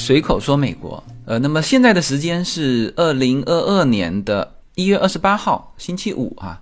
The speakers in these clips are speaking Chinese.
随口说美国。呃，那么现在的时间是二零二二年的一月二十八号，星期五啊。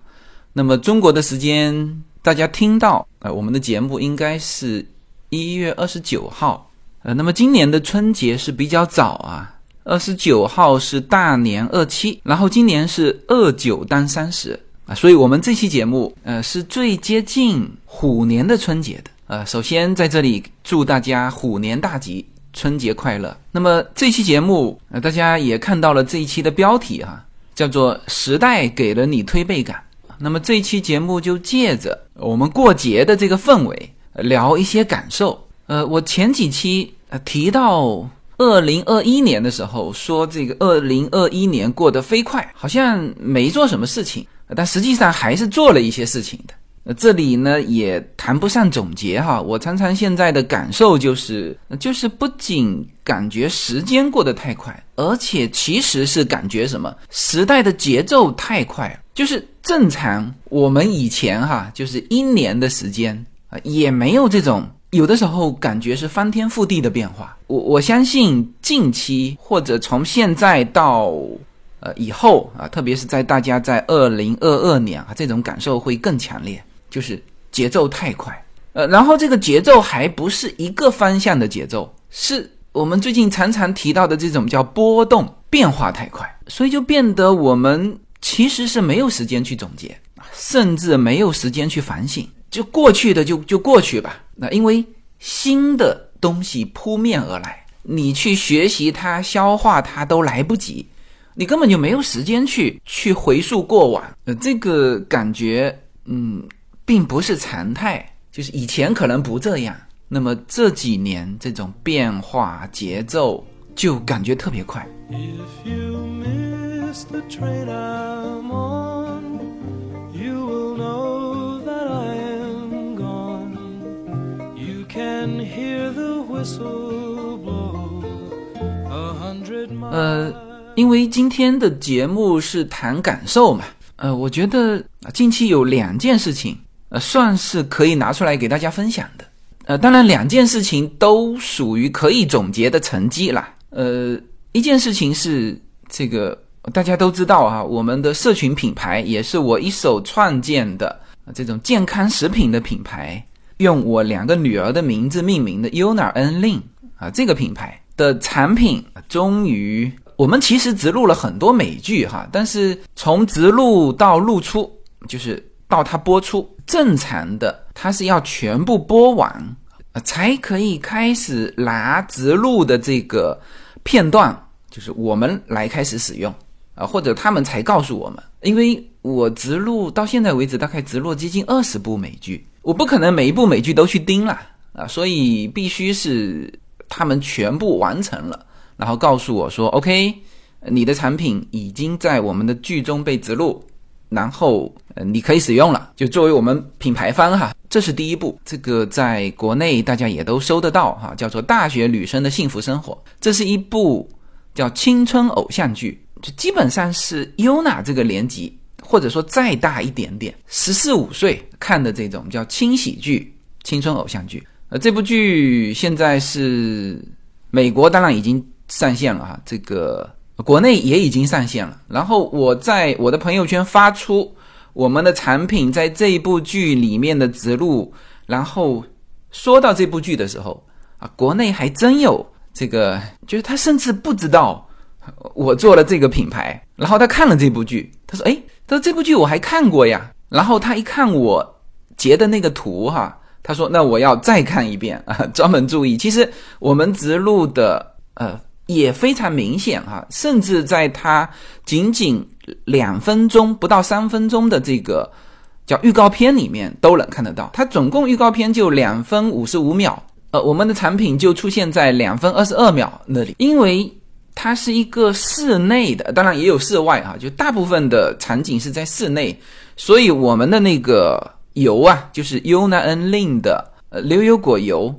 那么中国的时间，大家听到呃我们的节目应该是一月二十九号。呃，那么今年的春节是比较早啊，二十九号是大年二七，然后今年是二九当三十啊，所以我们这期节目呃是最接近虎年的春节的。呃，首先在这里祝大家虎年大吉。春节快乐！那么这期节目，呃，大家也看到了这一期的标题哈，叫做《时代给了你推背感》。那么这期节目就借着我们过节的这个氛围，聊一些感受。呃，我前几期呃提到二零二一年的时候，说这个二零二一年过得飞快，好像没做什么事情，但实际上还是做了一些事情的。这里呢也谈不上总结哈，我常常现在的感受就是，就是不仅感觉时间过得太快，而且其实是感觉什么时代的节奏太快，就是正常我们以前哈，就是一年的时间啊，也没有这种，有的时候感觉是翻天覆地的变化。我我相信近期或者从现在到呃以后啊，特别是在大家在二零二二年啊，这种感受会更强烈。就是节奏太快，呃，然后这个节奏还不是一个方向的节奏，是我们最近常常提到的这种叫波动变化太快，所以就变得我们其实是没有时间去总结，甚至没有时间去反省，就过去的就就过去吧。那因为新的东西扑面而来，你去学习它、消化它都来不及，你根本就没有时间去去回溯过往。呃，这个感觉，嗯。并不是常态，就是以前可能不这样，那么这几年这种变化节奏就感觉特别快。呃，因为今天的节目是谈感受嘛，呃，我觉得近期有两件事情。呃，算是可以拿出来给大家分享的。呃，当然两件事情都属于可以总结的成绩啦。呃，一件事情是这个大家都知道啊，我们的社群品牌也是我一手创建的这种健康食品的品牌，用我两个女儿的名字命名的 Yuna N Lin 啊，这个品牌的产品终于，我们其实植入了很多美剧哈，但是从植入到露出，就是到它播出。正常的，它是要全部播完，才可以开始拿植入的这个片段，就是我们来开始使用啊，或者他们才告诉我们。因为我植入到现在为止，大概植入接近二十部美剧，我不可能每一部美剧都去盯了啊，所以必须是他们全部完成了，然后告诉我说：“OK，你的产品已经在我们的剧中被植入。”然后，呃，你可以使用了，就作为我们品牌方哈，这是第一步。这个在国内大家也都收得到哈，叫做《大学女生的幸福生活》，这是一部叫青春偶像剧，就基本上是优娜这个年纪，或者说再大一点点，十四五岁看的这种叫轻喜剧、青春偶像剧。呃，这部剧现在是美国当然已经上线了哈，这个。国内也已经上线了，然后我在我的朋友圈发出我们的产品在这一部剧里面的植入，然后说到这部剧的时候啊，国内还真有这个，就是他甚至不知道我做了这个品牌，然后他看了这部剧，他说：“哎，他说这部剧我还看过呀。”然后他一看我截的那个图哈，他说：“那我要再看一遍啊，专门注意。”其实我们植入的呃。也非常明显哈，甚至在它仅仅两分钟不到三分钟的这个叫预告片里面都能看得到。它总共预告片就两分五十五秒，呃，我们的产品就出现在两分二十二秒那里。因为它是一个室内的，当然也有室外啊，就大部分的场景是在室内，所以我们的那个油啊，就是 Una N Lin 的呃牛油果油，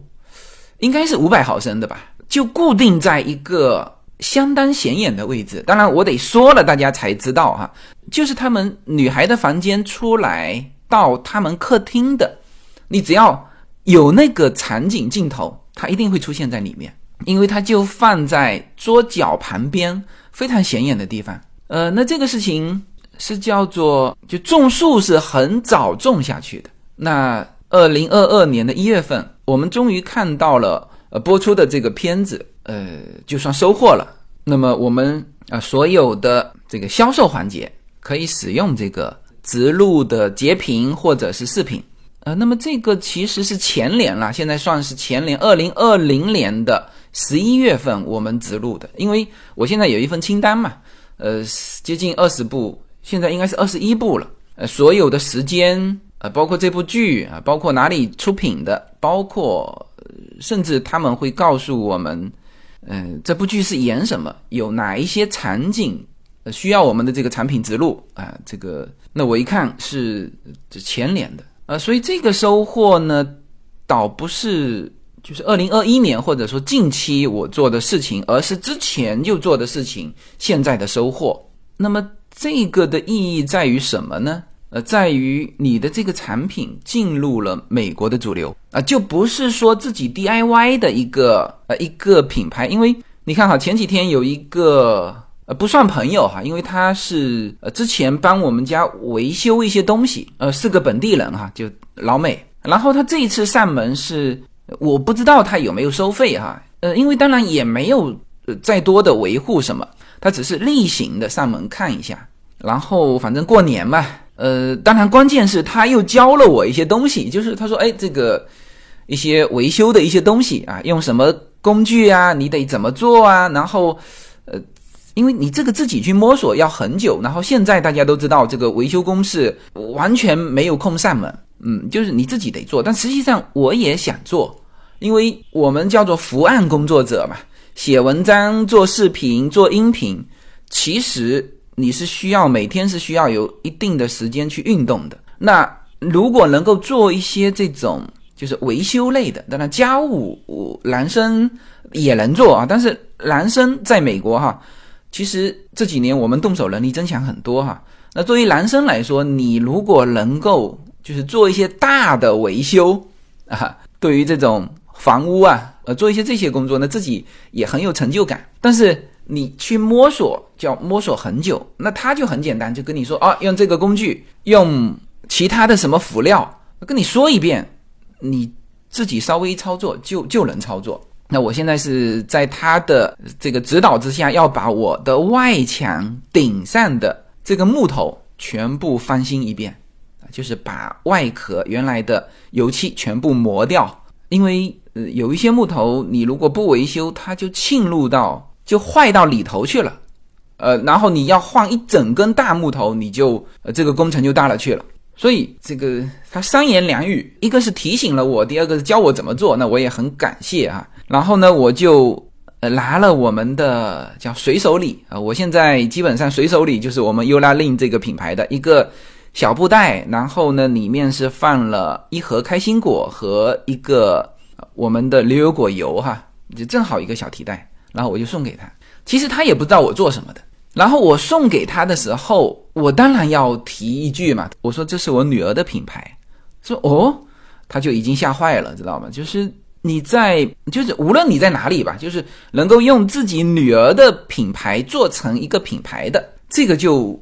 应该是五百毫升的吧。就固定在一个相当显眼的位置，当然我得说了，大家才知道哈。就是他们女孩的房间出来到他们客厅的，你只要有那个场景镜头，它一定会出现在里面。因为它就放在桌角旁边非常显眼的地方。呃，那这个事情是叫做就种树是很早种下去的。那二零二二年的一月份，我们终于看到了呃播出的这个片子，呃，就算收获了。那么我们啊所有的这个销售环节可以使用这个直录的截屏或者是视频。呃，那么这个其实是前年了，现在算是前年，二零二零年的十一月份我们直录的。因为我现在有一份清单嘛，呃，接近二十部，现在应该是二十一部了。呃，所有的时间，呃，包括这部剧啊，包括哪里出品的，包括甚至他们会告诉我们，嗯，这部剧是演什么，有哪一些场景需要我们的这个产品植入啊，这个，那我一看是前年的。呃，所以这个收获呢，倒不是就是二零二一年或者说近期我做的事情，而是之前就做的事情现在的收获。那么这个的意义在于什么呢？呃，在于你的这个产品进入了美国的主流啊，就不是说自己 DIY 的一个呃一个品牌。因为你看哈，前几天有一个呃不算朋友哈，因为他是呃之前帮我们家维修一些东西，呃是个本地人哈，就老美。然后他这一次上门是我不知道他有没有收费哈，呃因为当然也没有呃再多的维护什么，他只是例行的上门看一下。然后反正过年嘛，呃当然关键是他又教了我一些东西，就是他说哎这个一些维修的一些东西啊，用什么工具啊，你得怎么做啊，然后呃。因为你这个自己去摸索要很久，然后现在大家都知道这个维修工是完全没有空上门，嗯，就是你自己得做。但实际上我也想做，因为我们叫做伏案工作者嘛，写文章、做视频、做音频，其实你是需要每天是需要有一定的时间去运动的。那如果能够做一些这种就是维修类的，当然家务男生也能做啊，但是男生在美国哈。其实这几年我们动手能力增强很多哈。那作为男生来说，你如果能够就是做一些大的维修啊，对于这种房屋啊，呃，做一些这些工作呢，自己也很有成就感。但是你去摸索，叫摸索很久，那他就很简单，就跟你说啊，用这个工具，用其他的什么辅料，跟你说一遍，你自己稍微操作就就能操作。那我现在是在他的这个指导之下，要把我的外墙顶上的这个木头全部翻新一遍，就是把外壳原来的油漆全部磨掉。因为呃有一些木头，你如果不维修，它就沁入到就坏到里头去了，呃，然后你要换一整根大木头，你就呃这个工程就大了去了。所以这个他三言两语，一个是提醒了我，第二个是教我怎么做，那我也很感谢啊。然后呢，我就呃拿了我们的叫随手礼啊，我现在基本上随手礼就是我们优拉令这个品牌的一个小布袋，然后呢里面是放了一盒开心果和一个我们的牛油果油哈，就正好一个小提袋，然后我就送给他。其实他也不知道我做什么的。然后我送给他的时候，我当然要提一句嘛，我说这是我女儿的品牌，说哦，他就已经吓坏了，知道吗？就是你在，就是无论你在哪里吧，就是能够用自己女儿的品牌做成一个品牌的，这个就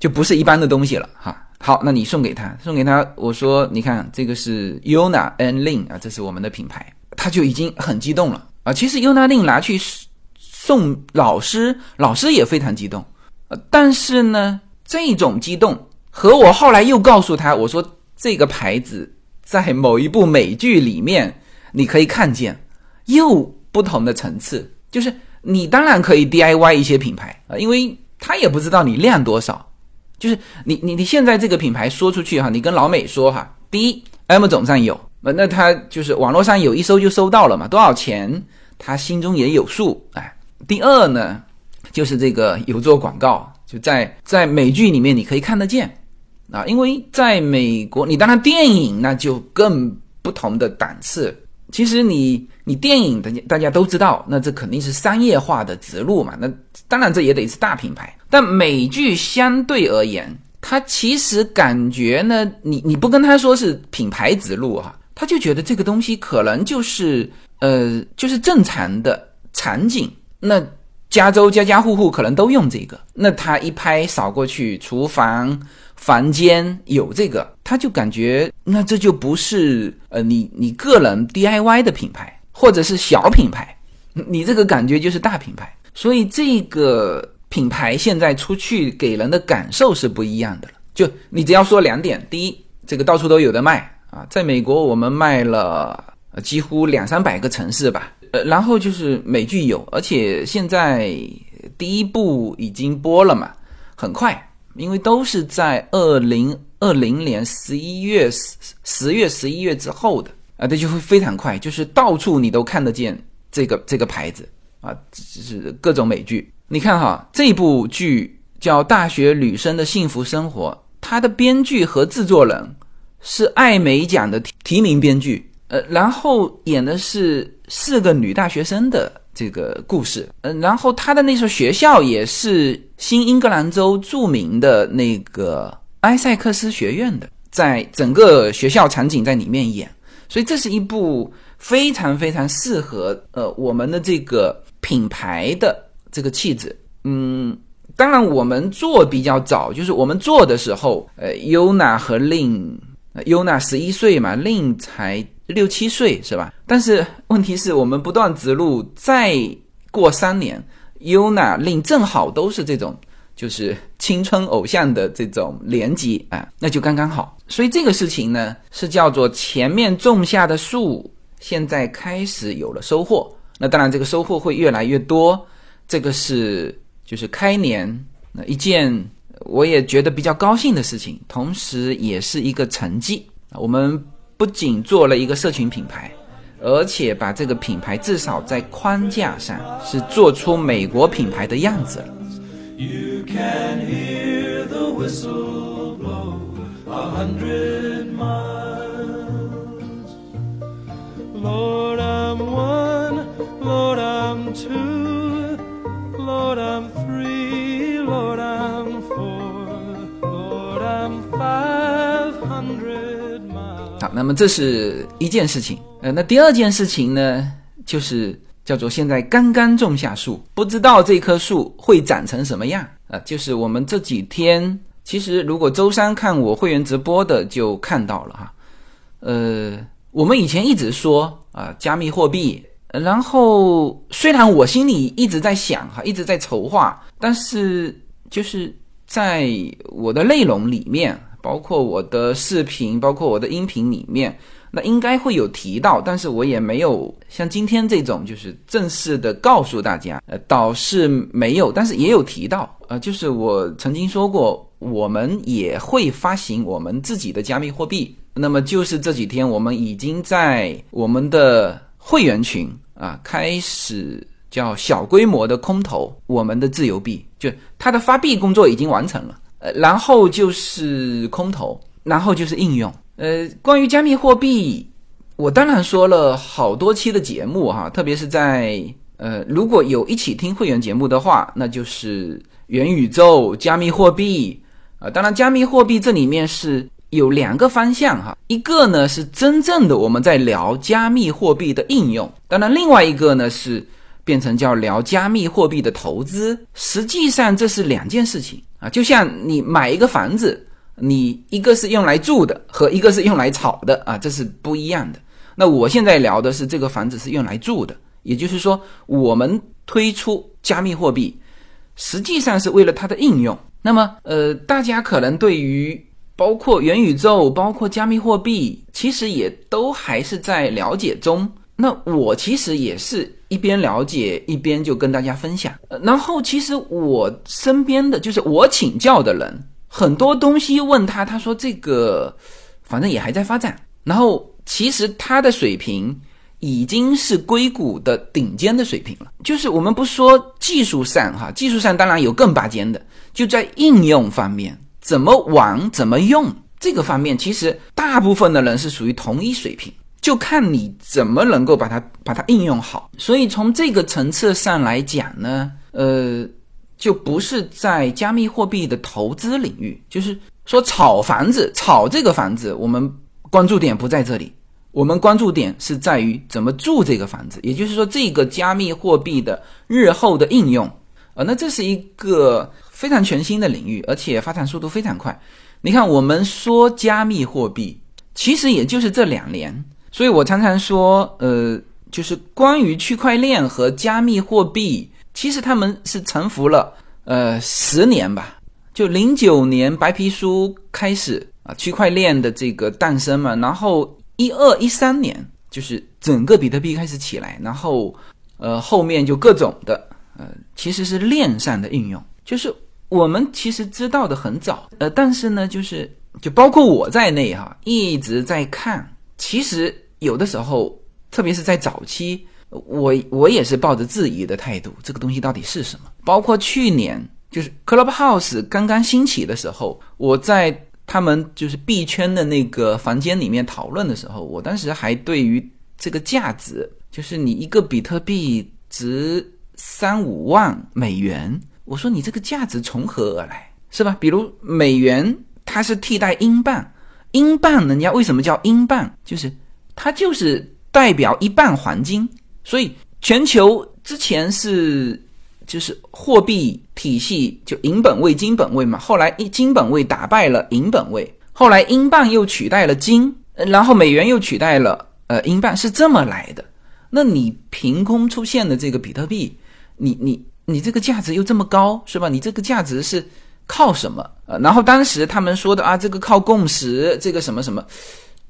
就不是一般的东西了哈。好，那你送给他，送给他，我说你看这个是 Yuna and Lin 啊，这是我们的品牌，他就已经很激动了啊。其实尤娜令拿去。送老师，老师也非常激动，呃，但是呢，这种激动和我后来又告诉他，我说这个牌子在某一部美剧里面你可以看见，又不同的层次，就是你当然可以 DIY 一些品牌啊，因为他也不知道你量多少，就是你你你现在这个品牌说出去哈，你跟老美说哈，第一 M 总上有，那他就是网络上有一搜就搜到了嘛，多少钱他心中也有数，哎。第二呢，就是这个有做广告，就在在美剧里面你可以看得见啊，因为在美国，你当然电影那就更不同的档次。其实你你电影的大家都知道，那这肯定是商业化的植入嘛，那当然这也得是大品牌。但美剧相对而言，它其实感觉呢，你你不跟他说是品牌植入哈，他就觉得这个东西可能就是呃，就是正常的场景，那加州家家户户可能都用这个，那他一拍扫过去，厨房、房间有这个，他就感觉那这就不是呃你你个人 DIY 的品牌，或者是小品牌，你这个感觉就是大品牌，所以这个品牌现在出去给人的感受是不一样的了。就你只要说两点，第一，这个到处都有的卖啊，在美国我们卖了几乎两三百个城市吧。呃，然后就是美剧有，而且现在第一部已经播了嘛，很快，因为都是在二零二零年十一月十十月十一月之后的啊，这就会非常快，就是到处你都看得见这个这个牌子啊，就是各种美剧。你看哈，这部剧叫《大学女生的幸福生活》，它的编剧和制作人是艾美奖的提名编剧。呃，然后演的是四个女大学生的这个故事，嗯，然后他的那所学校也是新英格兰州著名的那个埃塞克斯学院的，在整个学校场景在里面演，所以这是一部非常非常适合呃我们的这个品牌的这个气质，嗯，当然我们做比较早，就是我们做的时候，呃，优娜和令，优娜十一岁嘛，令才。六七岁是吧？但是问题是我们不断植入，再过三年，优娜令正好都是这种，就是青春偶像的这种年纪啊，那就刚刚好。所以这个事情呢，是叫做前面种下的树，现在开始有了收获。那当然，这个收获会越来越多。这个是就是开年那一件我也觉得比较高兴的事情，同时也是一个成绩。我们不仅做了一个社群品牌，而且把这个品牌至少在框架上是做出美国品牌的样子。Lord I'm One，Lord I'm Two，Lord I'm Three。那么这是一件事情，呃，那第二件事情呢，就是叫做现在刚刚种下树，不知道这棵树会长成什么样啊。就是我们这几天，其实如果周三看我会员直播的就看到了哈，呃，我们以前一直说啊，加密货币，然后虽然我心里一直在想哈，一直在筹划，但是就是在我的内容里面。包括我的视频，包括我的音频里面，那应该会有提到，但是我也没有像今天这种就是正式的告诉大家，呃，倒是没有，但是也有提到，呃，就是我曾经说过，我们也会发行我们自己的加密货币，那么就是这几天我们已经在我们的会员群啊开始叫小规模的空投我们的自由币，就它的发币工作已经完成了。然后就是空投，然后就是应用。呃，关于加密货币，我当然说了好多期的节目哈，特别是在呃，如果有一起听会员节目的话，那就是元宇宙、加密货币啊。当然，加密货币这里面是有两个方向哈，一个呢是真正的我们在聊加密货币的应用，当然另外一个呢是变成叫聊加密货币的投资，实际上这是两件事情。啊，就像你买一个房子，你一个是用来住的，和一个是用来炒的啊，这是不一样的。那我现在聊的是这个房子是用来住的，也就是说，我们推出加密货币，实际上是为了它的应用。那么，呃，大家可能对于包括元宇宙、包括加密货币，其实也都还是在了解中。那我其实也是一边了解一边就跟大家分享，然后其实我身边的就是我请教的人很多东西问他，他说这个反正也还在发展，然后其实他的水平已经是硅谷的顶尖的水平了。就是我们不说技术上哈，技术上当然有更拔尖的，就在应用方面怎么玩怎么用这个方面，其实大部分的人是属于同一水平。就看你怎么能够把它把它应用好，所以从这个层次上来讲呢，呃，就不是在加密货币的投资领域，就是说炒房子，炒这个房子，我们关注点不在这里。我们关注点是在于怎么住这个房子，也就是说，这个加密货币的日后的应用，呃，那这是一个非常全新的领域，而且发展速度非常快。你看，我们说加密货币，其实也就是这两年，所以我常常说，呃，就是关于区块链和加密货币，其实他们是沉浮了，呃，十年吧，就零九年白皮书开始啊，区块链的这个诞生嘛，然后。一二一三年，就是整个比特币开始起来，然后，呃，后面就各种的，呃，其实是链上的应用，就是我们其实知道的很早，呃，但是呢，就是就包括我在内哈，一直在看，其实有的时候，特别是在早期，我我也是抱着质疑的态度，这个东西到底是什么？包括去年就是 Clubhouse 刚刚兴起的时候，我在。他们就是币圈的那个房间里面讨论的时候，我当时还对于这个价值，就是你一个比特币值三五万美元，我说你这个价值从何而来，是吧？比如美元它是替代英镑，英镑人家为什么叫英镑？就是它就是代表一半黄金，所以全球之前是。就是货币体系就银本位、金本位嘛，后来一金本位打败了银本位，后来英镑又取代了金，然后美元又取代了呃英镑，是这么来的。那你凭空出现的这个比特币，你你你这个价值又这么高，是吧？你这个价值是靠什么？呃，然后当时他们说的啊，这个靠共识，这个什么什么。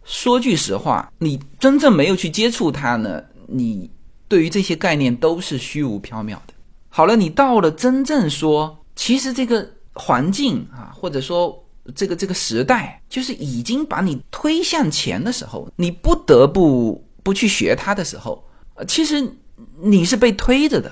说句实话，你真正没有去接触它呢，你对于这些概念都是虚无缥缈的。好了，你到了真正说，其实这个环境啊，或者说这个这个时代，就是已经把你推向前的时候，你不得不不去学它的时候，其实你是被推着的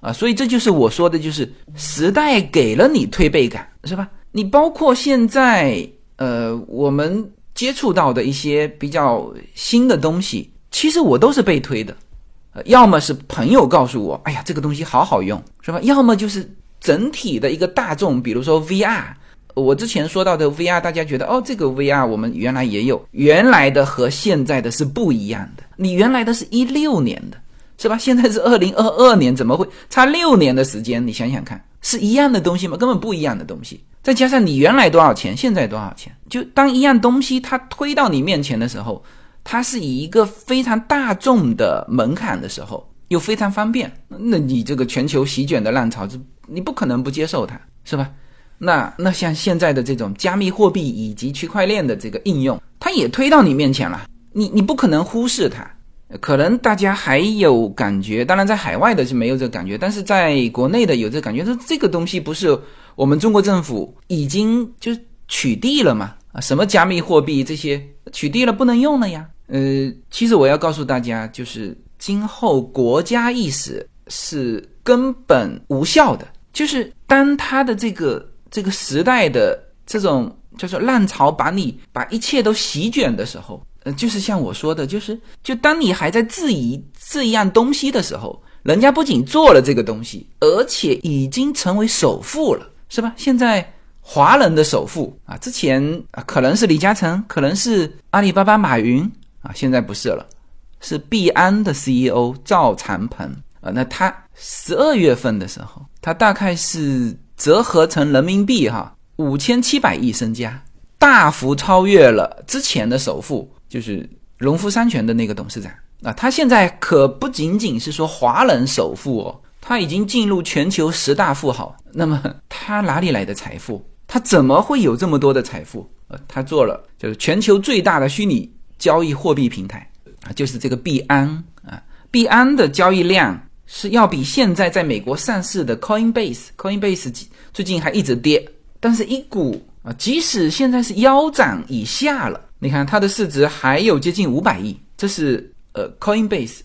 啊，所以这就是我说的，就是时代给了你推背感，是吧？你包括现在呃，我们接触到的一些比较新的东西，其实我都是被推的。呃，要么是朋友告诉我，哎呀，这个东西好好用，是吧？要么就是整体的一个大众，比如说 VR，我之前说到的 VR，大家觉得哦，这个 VR 我们原来也有，原来的和现在的是不一样的。你原来的是一六年的，是吧？现在是二零二二年，怎么会差六年的时间？你想想看，是一样的东西吗？根本不一样的东西。再加上你原来多少钱，现在多少钱，就当一样东西它推到你面前的时候。它是以一个非常大众的门槛的时候，又非常方便，那你这个全球席卷的浪潮，你不可能不接受它，是吧？那那像现在的这种加密货币以及区块链的这个应用，它也推到你面前了，你你不可能忽视它。可能大家还有感觉，当然在海外的是没有这个感觉，但是在国内的有这感觉，说这个东西不是我们中国政府已经就取缔了吗？啊，什么加密货币这些取缔了不能用了呀？呃，其实我要告诉大家，就是今后国家意识是根本无效的。就是当他的这个这个时代的这种叫做浪潮把你把一切都席卷的时候，呃，就是像我说的，就是就当你还在质疑这样东西的时候，人家不仅做了这个东西，而且已经成为首富了，是吧？现在。华人的首富啊，之前啊可能是李嘉诚，可能是阿里巴巴马云啊，现在不是了，是币安的 CEO 赵长鹏啊。那他十二月份的时候，他大概是折合成人民币哈五千七百亿身家，大幅超越了之前的首富，就是农夫山泉的那个董事长啊。他现在可不仅仅是说华人首富哦，他已经进入全球十大富豪。那么他哪里来的财富？他怎么会有这么多的财富？呃，他做了就是全球最大的虚拟交易货币平台啊，就是这个币安啊。币安的交易量是要比现在在美国上市的 Coinbase，Coinbase 最近还一直跌，但是一股啊，即使现在是腰斩以下了，你看它的市值还有接近五百亿，这是呃 Coinbase，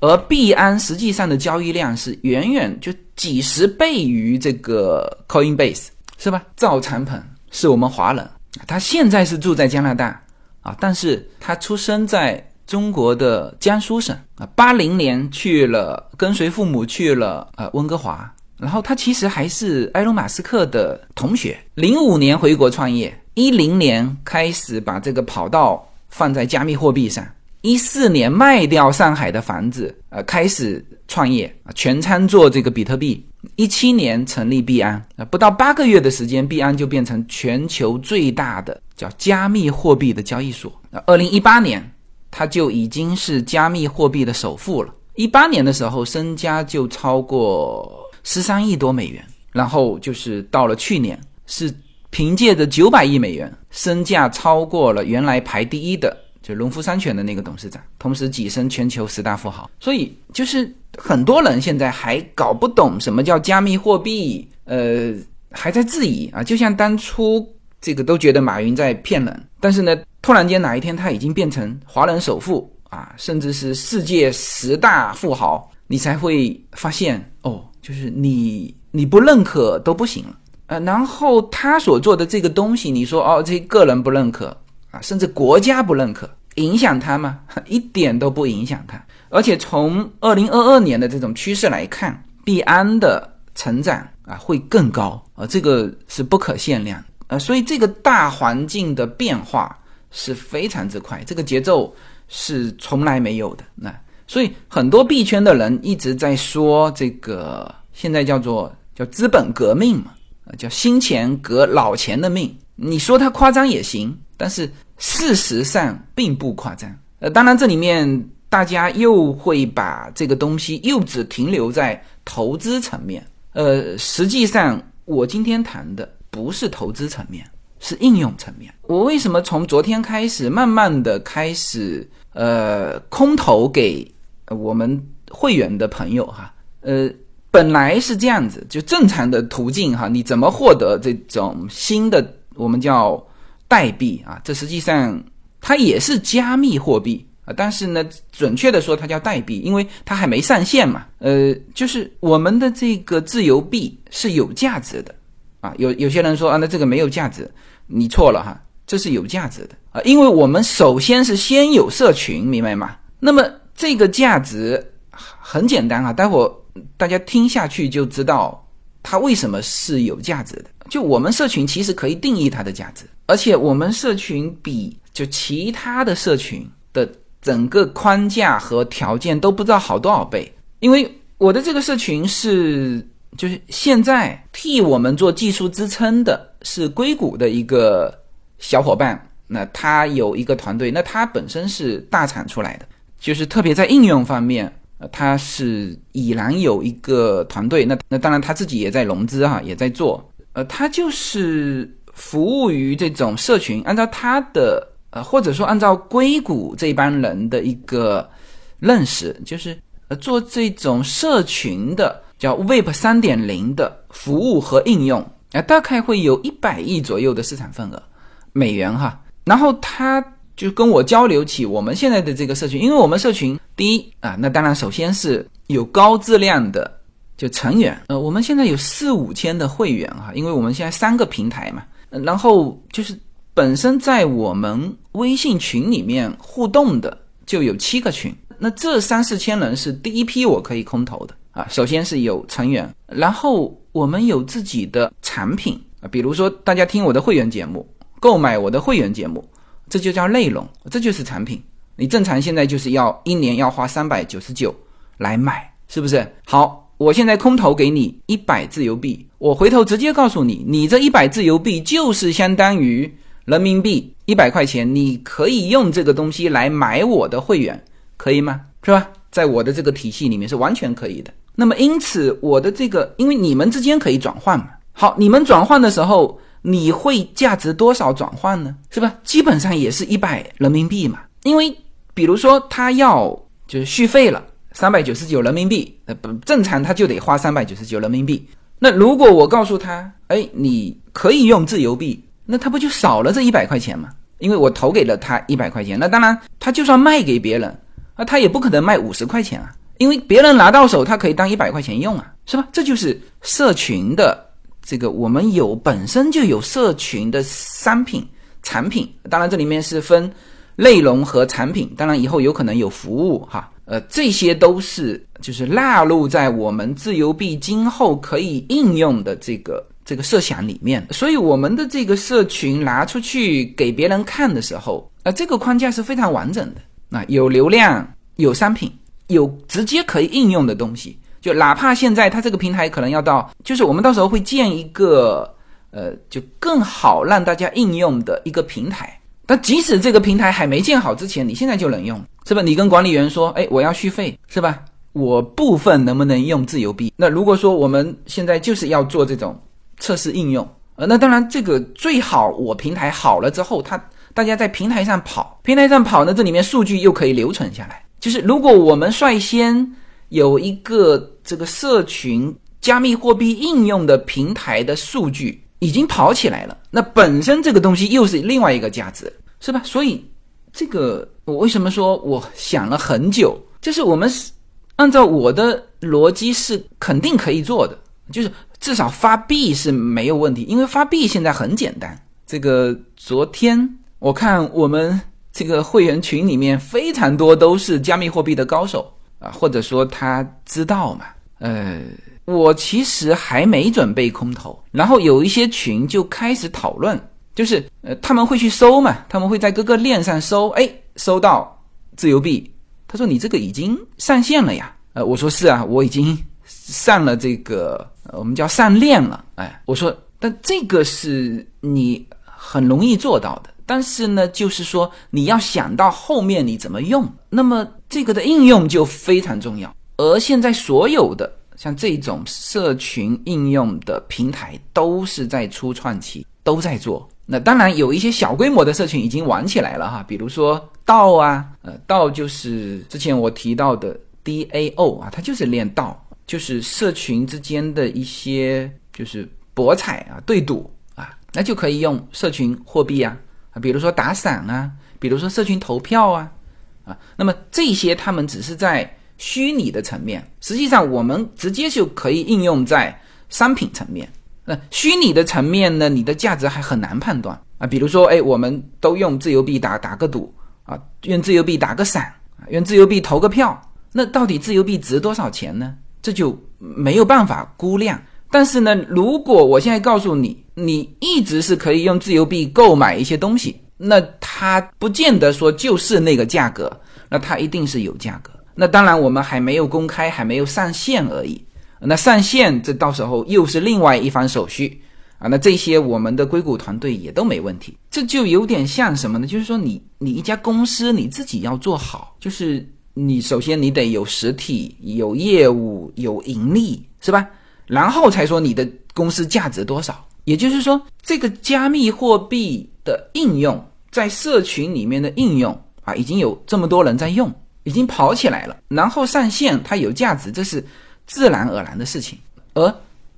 而币安实际上的交易量是远远就几十倍于这个 Coinbase。是吧？赵长鹏是我们华人，他现在是住在加拿大啊，但是他出生在中国的江苏省啊。八零年去了，跟随父母去了呃温哥华，然后他其实还是埃隆·马斯克的同学。零五年回国创业，一零年开始把这个跑道放在加密货币上，一四年卖掉上海的房子，呃，开始创业啊，全仓做这个比特币。一七年成立币安啊，不到八个月的时间，币安就变成全球最大的叫加密货币的交易所。那二零一八年，它就已经是加密货币的首富了。一八年的时候，身家就超过十三亿多美元，然后就是到了去年，是凭借着九百亿美元，身价超过了原来排第一的。就农夫山泉的那个董事长，同时跻身全球十大富豪。所以就是很多人现在还搞不懂什么叫加密货币，呃，还在质疑啊。就像当初这个都觉得马云在骗人，但是呢，突然间哪一天他已经变成华人首富啊，甚至是世界十大富豪，你才会发现哦，就是你你不认可都不行了。呃，然后他所做的这个东西，你说哦，这个人不认可啊。甚至国家不认可，影响他吗？一点都不影响他。而且从二零二二年的这种趋势来看，币安的成长啊会更高啊，这个是不可限量啊。所以这个大环境的变化是非常之快，这个节奏是从来没有的。那所以很多币圈的人一直在说这个现在叫做叫资本革命嘛，叫新钱革老钱的命。你说它夸张也行，但是。事实上并不夸张，呃，当然这里面大家又会把这个东西又只停留在投资层面，呃，实际上我今天谈的不是投资层面，是应用层面。我为什么从昨天开始慢慢的开始，呃，空投给我们会员的朋友哈，呃，本来是这样子，就正常的途径哈，你怎么获得这种新的我们叫。代币啊，这实际上它也是加密货币啊，但是呢，准确的说它叫代币，因为它还没上线嘛。呃，就是我们的这个自由币是有价值的啊。有有些人说啊，那这个没有价值，你错了哈，这是有价值的啊，因为我们首先是先有社群，明白吗？那么这个价值很简单啊，待会大家听下去就知道它为什么是有价值的。就我们社群其实可以定义它的价值。而且我们社群比就其他的社群的整个框架和条件都不知道好多少倍，因为我的这个社群是就是现在替我们做技术支撑的是硅谷的一个小伙伴，那他有一个团队，那他本身是大厂出来的，就是特别在应用方面，呃，他是已然有一个团队，那那当然他自己也在融资哈，也在做，呃，他就是。服务于这种社群，按照他的呃，或者说按照硅谷这帮人的一个认识，就是呃做这种社群的叫 Web 三点零的服务和应用啊，大概会有一百亿左右的市场份额，美元哈。然后他就跟我交流起我们现在的这个社群，因为我们社群第一啊，那当然首先是有高质量的就成员，呃，我们现在有四五千的会员哈，因为我们现在三个平台嘛。然后就是本身在我们微信群里面互动的就有七个群，那这三四千人是第一批我可以空投的啊。首先是有成员，然后我们有自己的产品啊，比如说大家听我的会员节目，购买我的会员节目，这就叫内容，这就是产品。你正常现在就是要一年要花三百九十九来买，是不是？好。我现在空投给你一百自由币，我回头直接告诉你，你这一百自由币就是相当于人民币一百块钱，你可以用这个东西来买我的会员，可以吗？是吧？在我的这个体系里面是完全可以的。那么因此，我的这个，因为你们之间可以转换嘛，好，你们转换的时候，你会价值多少转换呢？是吧？基本上也是一百人民币嘛，因为比如说他要就是续费了。三百九十九人民币，呃不正常，他就得花三百九十九人民币。那如果我告诉他，哎，你可以用自由币，那他不就少了这一百块钱吗？因为我投给了他一百块钱。那当然，他就算卖给别人，啊，他也不可能卖五十块钱啊，因为别人拿到手，他可以当一百块钱用啊，是吧？这就是社群的这个，我们有本身就有社群的商品产品。当然，这里面是分内容和产品，当然以后有可能有服务哈。呃，这些都是就是纳入在我们自由币今后可以应用的这个这个设想里面，所以我们的这个社群拿出去给别人看的时候，呃，这个框架是非常完整的。啊，有流量，有商品，有直接可以应用的东西。就哪怕现在它这个平台可能要到，就是我们到时候会建一个，呃，就更好让大家应用的一个平台。但即使这个平台还没建好之前，你现在就能用，是吧？你跟管理员说，哎，我要续费，是吧？我部分能不能用自由币？那如果说我们现在就是要做这种测试应用，呃，那当然这个最好我平台好了之后，它大家在平台上跑，平台上跑呢，这里面数据又可以留存下来。就是如果我们率先有一个这个社群加密货币应用的平台的数据已经跑起来了，那本身这个东西又是另外一个价值，是吧？所以这个我为什么说我想了很久，就是我们是按照我的逻辑是肯定可以做的，就是至少发币是没有问题，因为发币现在很简单。这个昨天我看我们这个会员群里面非常多都是加密货币的高手或者说他知道嘛，呃。我其实还没准备空投，然后有一些群就开始讨论，就是呃他们会去搜嘛，他们会在各个链上搜，哎，搜到自由币，他说你这个已经上线了呀，呃我说是啊，我已经上了这个我们叫上链了，哎，我说但这个是你很容易做到的，但是呢，就是说你要想到后面你怎么用，那么这个的应用就非常重要，而现在所有的。像这种社群应用的平台都是在初创期，都在做。那当然有一些小规模的社群已经玩起来了哈，比如说道啊，呃，道就是之前我提到的 DAO 啊，它就是练道，就是社群之间的一些就是博彩啊、对赌啊，那就可以用社群货币啊，啊，比如说打赏啊，比如说社群投票啊，啊，那么这些他们只是在。虚拟的层面，实际上我们直接就可以应用在商品层面。那虚拟的层面呢？你的价值还很难判断啊。比如说，哎，我们都用自由币打打个赌啊，用自由币打个伞，用自由币投个票，那到底自由币值多少钱呢？这就没有办法估量。但是呢，如果我现在告诉你，你一直是可以用自由币购买一些东西，那它不见得说就是那个价格，那它一定是有价格。那当然，我们还没有公开，还没有上线而已。那上线，这到时候又是另外一番手续啊。那这些我们的硅谷团队也都没问题。这就有点像什么呢？就是说，你你一家公司你自己要做好，就是你首先你得有实体、有业务、有盈利，是吧？然后才说你的公司价值多少。也就是说，这个加密货币的应用在社群里面的应用啊，已经有这么多人在用。已经跑起来了，然后上线，它有价值，这是自然而然的事情。而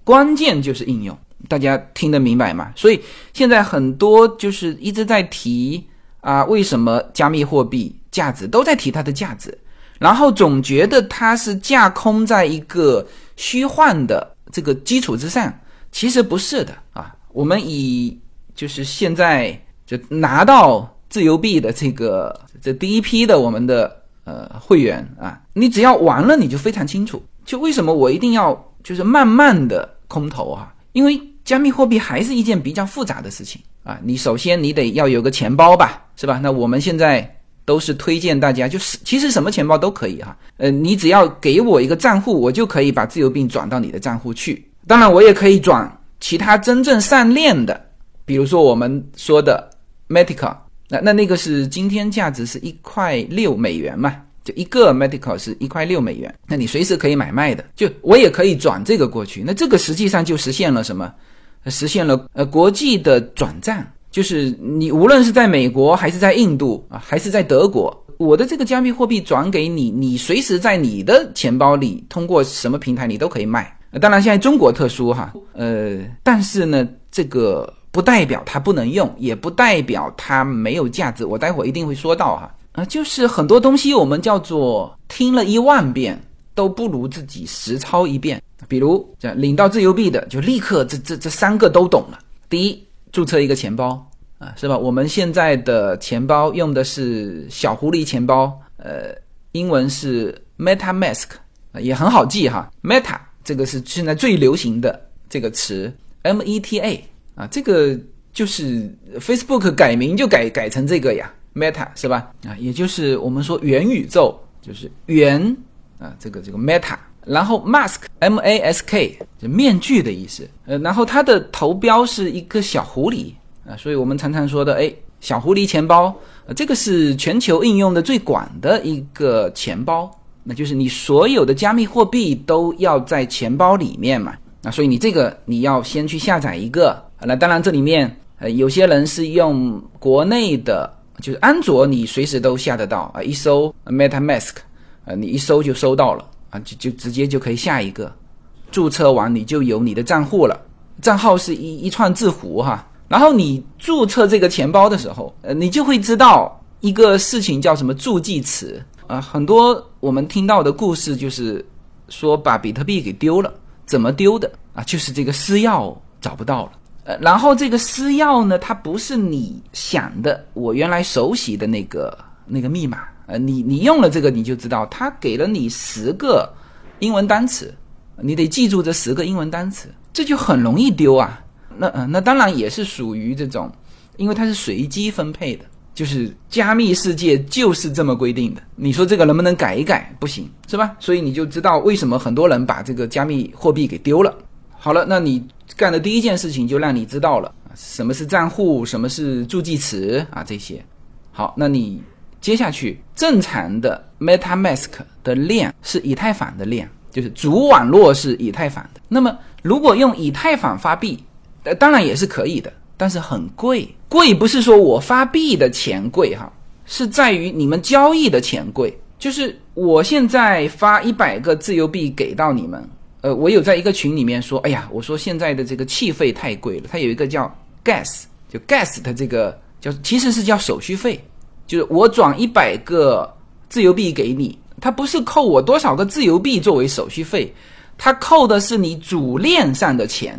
关键就是应用，大家听得明白吗？所以现在很多就是一直在提啊，为什么加密货币价值都在提它的价值，然后总觉得它是架空在一个虚幻的这个基础之上，其实不是的啊。我们以就是现在就拿到自由币的这个这第一批的我们的。呃，会员啊，你只要玩了，你就非常清楚。就为什么我一定要就是慢慢的空投啊？因为加密货币还是一件比较复杂的事情啊。你首先你得要有个钱包吧，是吧？那我们现在都是推荐大家，就是其实什么钱包都可以哈。呃，你只要给我一个账户，我就可以把自由币转到你的账户去。当然，我也可以转其他真正上链的，比如说我们说的 Matic。那那那个是今天价值是一块六美元嘛？就一个 medical 是一块六美元，那你随时可以买卖的。就我也可以转这个过去，那这个实际上就实现了什么？实现了呃国际的转账，就是你无论是在美国还是在印度啊，还是在德国，我的这个加密货币转给你，你随时在你的钱包里通过什么平台你都可以卖。当然现在中国特殊哈，呃，但是呢这个。不代表它不能用，也不代表它没有价值。我待会儿一定会说到哈，啊，就是很多东西我们叫做听了一万遍都不如自己实操一遍。比如这领到自由币的，就立刻这这这三个都懂了。第一，注册一个钱包啊，是吧？我们现在的钱包用的是小狐狸钱包，呃，英文是 MetaMask，也很好记哈。Meta 这个是现在最流行的这个词，M-E-T-A。啊，这个就是 Facebook 改名就改改成这个呀 Meta 是吧？啊，也就是我们说元宇宙，就是元啊，这个这个 Meta，然后 Mask M A S K 就面具的意思，呃，然后它的头标是一个小狐狸啊，所以我们常常说的，哎，小狐狸钱包，呃，这个是全球应用的最广的一个钱包，那就是你所有的加密货币都要在钱包里面嘛，那，所以你这个你要先去下载一个，那当然这里面呃有些人是用国内的。就是安卓，你随时都下得到啊！一搜 MetaMask，呃，你一搜就搜到了啊，就就直接就可以下一个，注册完你就有你的账户了，账号是一一串字符哈。然后你注册这个钱包的时候，呃，你就会知道一个事情叫什么助记词啊。很多我们听到的故事就是说把比特币给丢了，怎么丢的啊？就是这个私钥找不到了。呃，然后这个私钥呢，它不是你想的，我原来熟悉的那个那个密码。呃，你你用了这个，你就知道，它给了你十个英文单词，你得记住这十个英文单词，这就很容易丢啊。那呃，那当然也是属于这种，因为它是随机分配的，就是加密世界就是这么规定的。你说这个能不能改一改？不行，是吧？所以你就知道为什么很多人把这个加密货币给丢了。好了，那你。干的第一件事情就让你知道了什么是账户，什么是助记词啊这些。好，那你接下去正常的 MetaMask 的链是以太坊的链，就是主网络是以太坊的。那么如果用以太坊发币，呃，当然也是可以的，但是很贵。贵不是说我发币的钱贵哈，是在于你们交易的钱贵。就是我现在发一百个自由币给到你们。呃，我有在一个群里面说，哎呀，我说现在的这个气费太贵了，它有一个叫 gas，就 gas 的这个叫其实是叫手续费，就是我转一百个自由币给你，它不是扣我多少个自由币作为手续费，它扣的是你主链上的钱，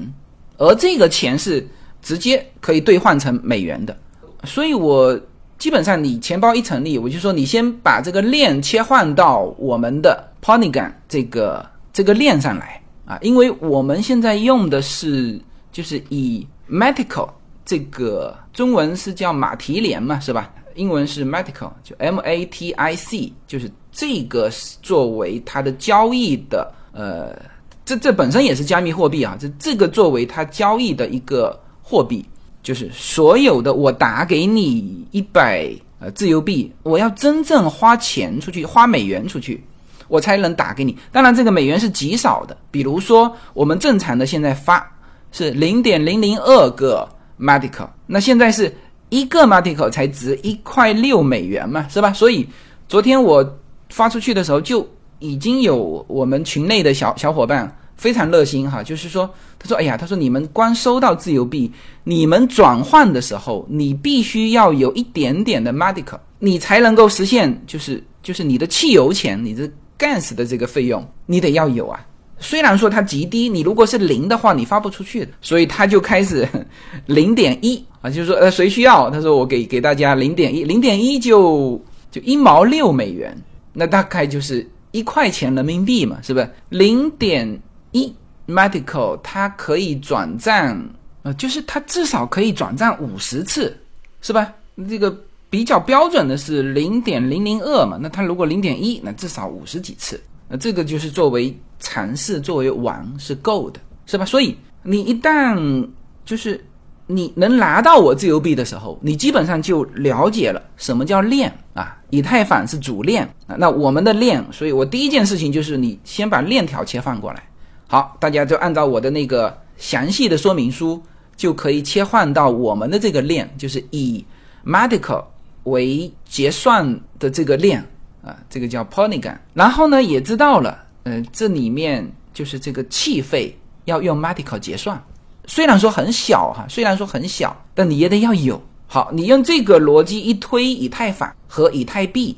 而这个钱是直接可以兑换成美元的，所以我基本上你钱包一成立，我就说你先把这个链切换到我们的 Polygon 这个。这个链上来啊，因为我们现在用的是就是以 Medical 这个中文是叫马蹄莲嘛，是吧？英文是 matical，就 M A T I C，就是这个作为它的交易的呃，这这本身也是加密货币啊，这这个作为它交易的一个货币，就是所有的我打给你一百呃自由币，我要真正花钱出去，花美元出去。我才能打给你。当然，这个美元是极少的。比如说，我们正常的现在发是零点零零二个 matical，那现在是一个 Matico 才值一块六美元嘛，是吧？所以昨天我发出去的时候，就已经有我们群内的小小伙伴非常热心哈，就是说，他说：“哎呀，他说你们光收到自由币，你们转换的时候，你必须要有一点点的 Matico，你才能够实现，就是就是你的汽油钱，你的。” gas 的这个费用你得要有啊，虽然说它极低，你如果是零的话，你发不出去的，所以他就开始 零点一啊，就是说呃谁需要，他说我给给大家零点一，零点一就就一毛六美元，那大概就是一块钱人民币嘛，是不是？零点一 medical 它可以转账，呃，就是它至少可以转账五十次，是吧？这个。比较标准的是零点零零二嘛，那它如果零点一，那至少五十几次，那这个就是作为尝试、作为玩是够的，是吧？所以你一旦就是你能拿到我自由币的时候，你基本上就了解了什么叫链啊，以太坊是主链啊，那我们的链，所以我第一件事情就是你先把链条切换过来，好，大家就按照我的那个详细的说明书，就可以切换到我们的这个链，就是以 Medical。为结算的这个链啊，这个叫 Polygon。然后呢，也知道了，呃，这里面就是这个气费要用 matical 结算。虽然说很小哈，虽然说很小，但你也得要有。好，你用这个逻辑一推以太坊和以太币，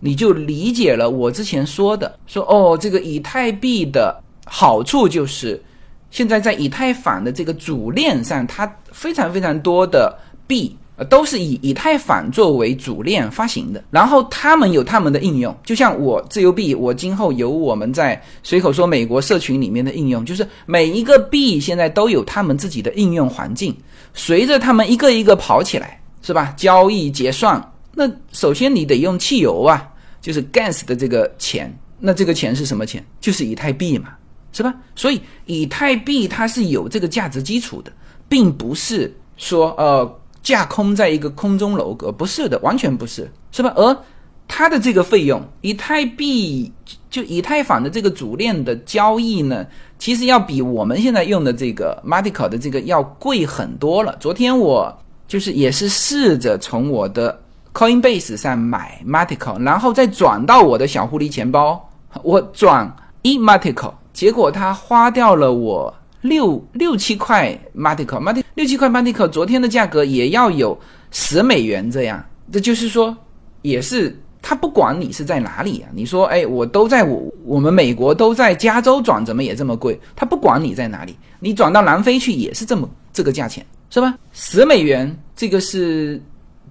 你就理解了我之前说的，说哦，这个以太币的好处就是，现在在以太坊的这个主链上，它非常非常多的币。都是以以太坊作为主链发行的，然后他们有他们的应用，就像我自由币，我今后有我们在随口说美国社群里面的应用，就是每一个币现在都有他们自己的应用环境，随着他们一个一个跑起来，是吧？交易结算，那首先你得用汽油啊，就是 gas 的这个钱。那这个钱是什么钱？就是以太币嘛，是吧？所以以太币它是有这个价值基础的，并不是说呃架空在一个空中楼阁，不是的，完全不是，是吧？而它的这个费用，以太币就以太坊的这个主链的交易呢，其实要比我们现在用的这个 m a t i c o 的这个要贵很多了。昨天我就是也是试着从我的 Coinbase 上买 m a t i c o 然后再转到我的小狐狸钱包。我转一 Matico，结果他花掉了我六六七块 Matico，Matico 六七块 Matico，昨天的价格也要有十美元这样。这就是说，也是他不管你是在哪里啊，你说哎，我都在我我们美国都在加州转，怎么也这么贵？他不管你在哪里，你转到南非去也是这么这个价钱，是吧？十美元这个是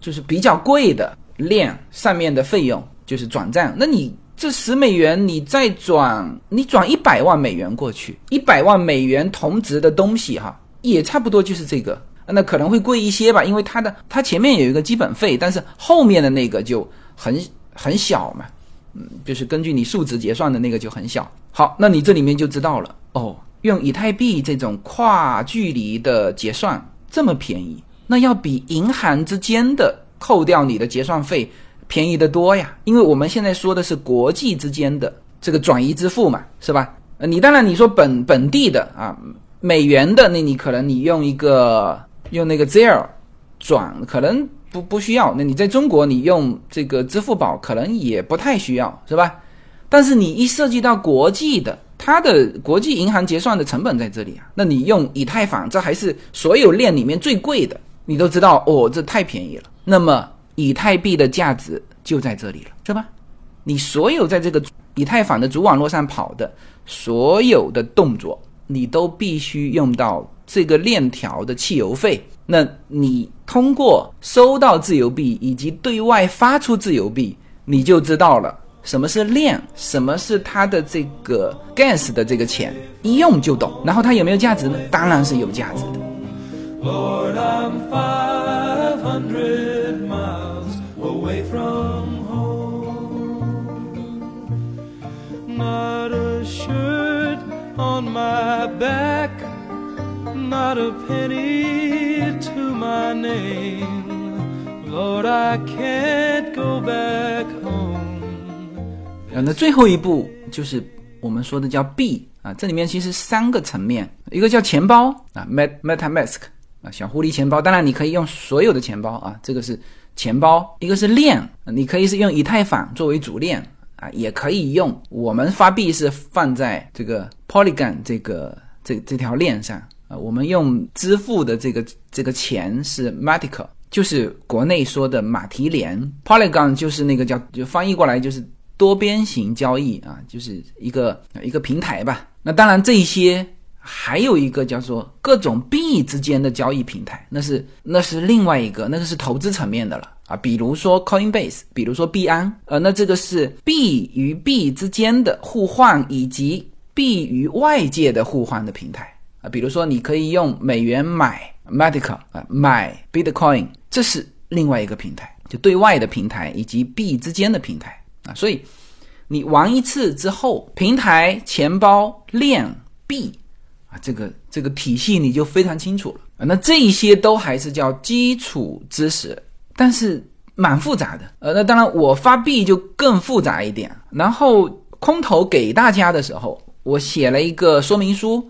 就是比较贵的链上面的费用，就是转账，那你。这十美元，你再转，你转一百万美元过去，一百万美元同值的东西，哈，也差不多就是这个，那可能会贵一些吧，因为它的它前面有一个基本费，但是后面的那个就很很小嘛，嗯，就是根据你数值结算的那个就很小。好，那你这里面就知道了哦，用以太币这种跨距离的结算这么便宜，那要比银行之间的扣掉你的结算费。便宜的多呀，因为我们现在说的是国际之间的这个转移支付嘛，是吧？你当然你说本本地的啊，美元的，那你可能你用一个用那个 Zelle 转，可能不不需要。那你在中国你用这个支付宝，可能也不太需要，是吧？但是你一涉及到国际的，它的国际银行结算的成本在这里啊，那你用以太坊，这还是所有链里面最贵的，你都知道哦，这太便宜了。那么。以太币的价值就在这里了，是吧？你所有在这个以太坊的主网络上跑的所有的动作，你都必须用到这个链条的汽油费。那你通过收到自由币以及对外发出自由币，你就知道了什么是链，什么是它的这个 gas 的这个钱，一用就懂。然后它有没有价值呢？当然是有价值的。on my back, not a penny to my name. Lord, I can't go back home. 那最后一步就是我们说的叫币啊，这里面其实三个层面，一个叫钱包啊，Met MetaMask 啊，小狐狸钱包。当然你可以用所有的钱包啊，这个是钱包。一个是链，你可以是用以太坊作为主链。啊，也可以用。我们发币是放在这个 Polygon 这个这这条链上啊。我们用支付的这个这个钱是 Matic，就是国内说的马蹄莲。Polygon 就是那个叫就翻译过来就是多边形交易啊，就是一个一个平台吧。那当然这一些还有一个叫做各种币之间的交易平台，那是那是另外一个，那个是投资层面的了。啊，比如说 Coinbase，比如说币安，呃，那这个是币与币之间的互换，以及币与外界的互换的平台啊。比如说，你可以用美元买 Medical 啊，买 Bitcoin，这是另外一个平台，就对外的平台以及币之间的平台啊。所以你玩一次之后，平台、钱包、链、币啊，这个这个体系你就非常清楚了啊。那这一些都还是叫基础知识。但是蛮复杂的，呃，那当然我发币就更复杂一点。然后空投给大家的时候，我写了一个说明书，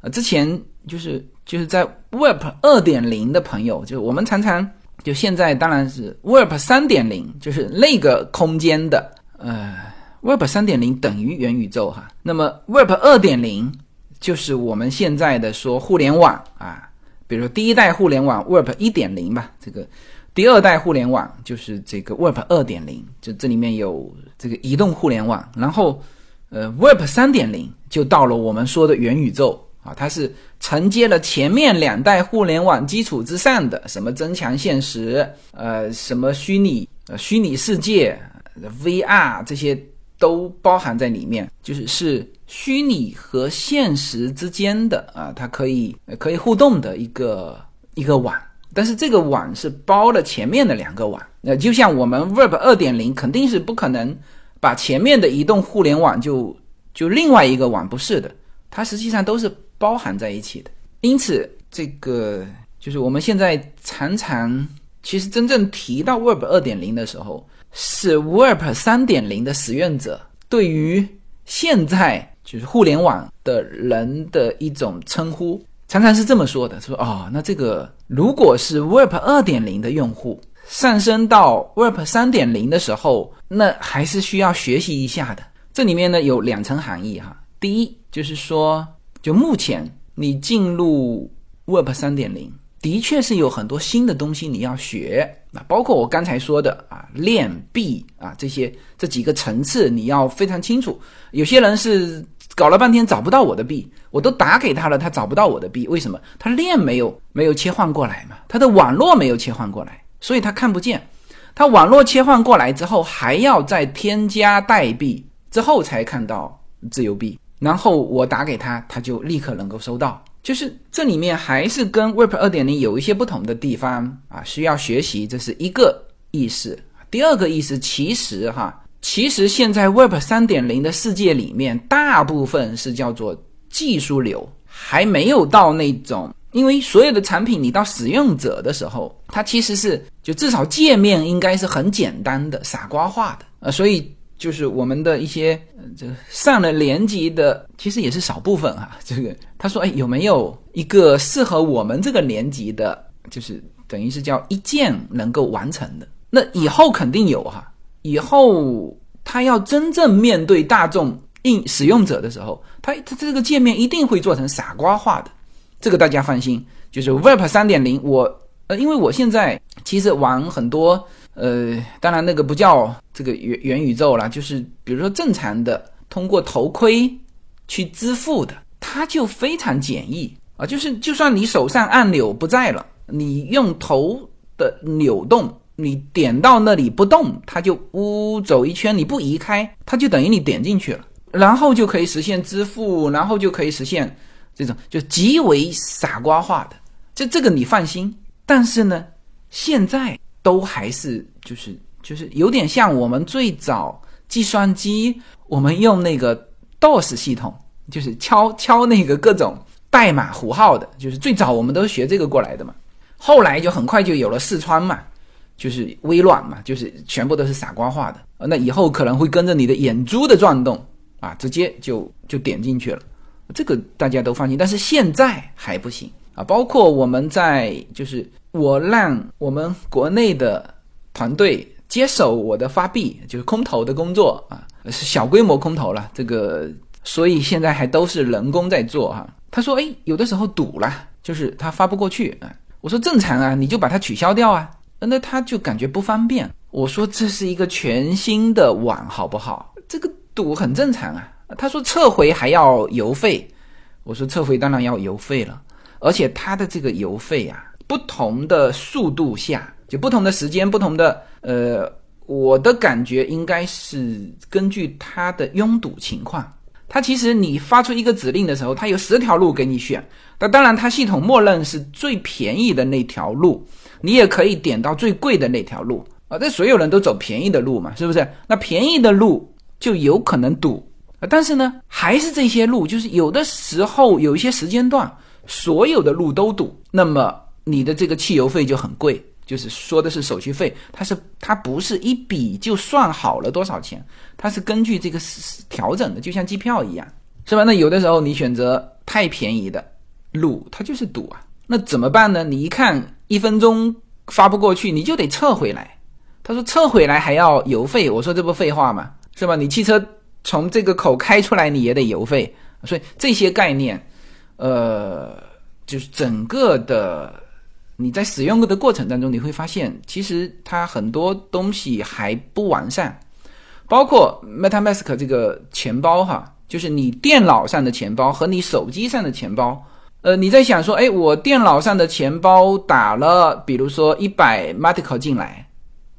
呃，之前就是就是在 Web 二点零的朋友，就是我们常常就现在当然是 Web 三点零，就是那个空间的，呃，Web 三点零等于元宇宙哈。那么 Web 二点零就是我们现在的说互联网啊，比如说第一代互联网 Web 一点零吧，这个。第二代互联网就是这个 Web 二点零，就这里面有这个移动互联网，然后，呃，Web 三点零就到了我们说的元宇宙啊，它是承接了前面两代互联网基础之上的什么增强现实，呃，什么虚拟呃虚拟世界，VR 这些都包含在里面，就是是虚拟和现实之间的啊，它可以可以互动的一个一个网。但是这个网是包了前面的两个网。那就像我们 Web 二点零肯定是不可能把前面的移动互联网就就另外一个网，不是的，它实际上都是包含在一起的。因此，这个就是我们现在常常其实真正提到 Web 二点零的时候，是 Web 三点零的使用者对于现在就是互联网的人的一种称呼。常常是这么说的，说哦，那这个如果是 Web 二点零的用户上升到 Web 三点零的时候，那还是需要学习一下的。这里面呢有两层含义哈。第一就是说，就目前你进入 Web 三点零，的确是有很多新的东西你要学啊，包括我刚才说的啊链币啊这些这几个层次你要非常清楚。有些人是。搞了半天找不到我的币，我都打给他了，他找不到我的币，为什么？他链没有没有切换过来嘛，他的网络没有切换过来，所以他看不见。他网络切换过来之后，还要再添加代币之后才看到自由币，然后我打给他，他就立刻能够收到。就是这里面还是跟 Web 二点零有一些不同的地方啊，需要学习，这是一个意思。第二个意思，其实哈。其实现在 Web 三点零的世界里面，大部分是叫做技术流，还没有到那种，因为所有的产品你到使用者的时候，它其实是就至少界面应该是很简单的、傻瓜化的呃，所以就是我们的一些这个上了年级的，其实也是少部分哈。这个他说，哎，有没有一个适合我们这个年级的，就是等于是叫一键能够完成的？那以后肯定有哈。以后他要真正面对大众应使用者的时候，他他这个界面一定会做成傻瓜化的，这个大家放心。就是 Web 三点零，我呃，因为我现在其实玩很多呃，当然那个不叫这个元元宇宙了，就是比如说正常的通过头盔去支付的，它就非常简易啊，就是就算你手上按钮不在了，你用头的扭动。你点到那里不动，它就呜走一圈，你不移开，它就等于你点进去了，然后就可以实现支付，然后就可以实现这种就极为傻瓜化的，这这个你放心。但是呢，现在都还是就是就是有点像我们最早计算机，我们用那个 DOS 系统，就是敲敲那个各种代码符号的，就是最早我们都学这个过来的嘛。后来就很快就有了四川嘛。就是微软嘛，就是全部都是傻瓜化的那以后可能会跟着你的眼珠的转动啊，直接就就点进去了，这个大家都放心。但是现在还不行啊，包括我们在就是我让我们国内的团队接手我的发币，就是空投的工作啊，是小规模空投了，这个所以现在还都是人工在做哈。他说，哎，有的时候堵了，就是他发不过去啊。我说正常啊，你就把它取消掉啊。那他就感觉不方便。我说这是一个全新的网，好不好？这个堵很正常啊。他说撤回还要邮费。我说撤回当然要邮费了，而且它的这个邮费啊，不同的速度下，就不同的时间，不同的呃，我的感觉应该是根据它的拥堵情况。它其实你发出一个指令的时候，它有十条路给你选。那当然，它系统默认是最便宜的那条路。你也可以点到最贵的那条路啊，这所有人都走便宜的路嘛，是不是？那便宜的路就有可能堵啊，但是呢，还是这些路，就是有的时候有一些时间段，所有的路都堵，那么你的这个汽油费就很贵，就是说的是手续费，它是它不是一笔就算好了多少钱，它是根据这个调整的，就像机票一样，是吧？那有的时候你选择太便宜的路，它就是堵啊，那怎么办呢？你一看。一分钟发不过去，你就得撤回来。他说撤回来还要邮费，我说这不废话吗？是吧？你汽车从这个口开出来，你也得邮费。所以这些概念，呃，就是整个的你在使用的过程当中，你会发现其实它很多东西还不完善，包括 MetaMask 这个钱包哈，就是你电脑上的钱包和你手机上的钱包。呃，你在想说，哎，我电脑上的钱包打了，比如说一百 Matic 进来，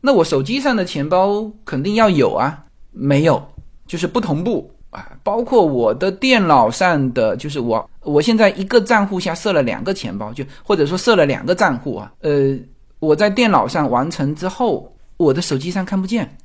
那我手机上的钱包肯定要有啊，没有，就是不同步。啊，包括我的电脑上的，就是我我现在一个账户下设了两个钱包，就或者说设了两个账户啊，呃，我在电脑上完成之后，我的手机上看不见，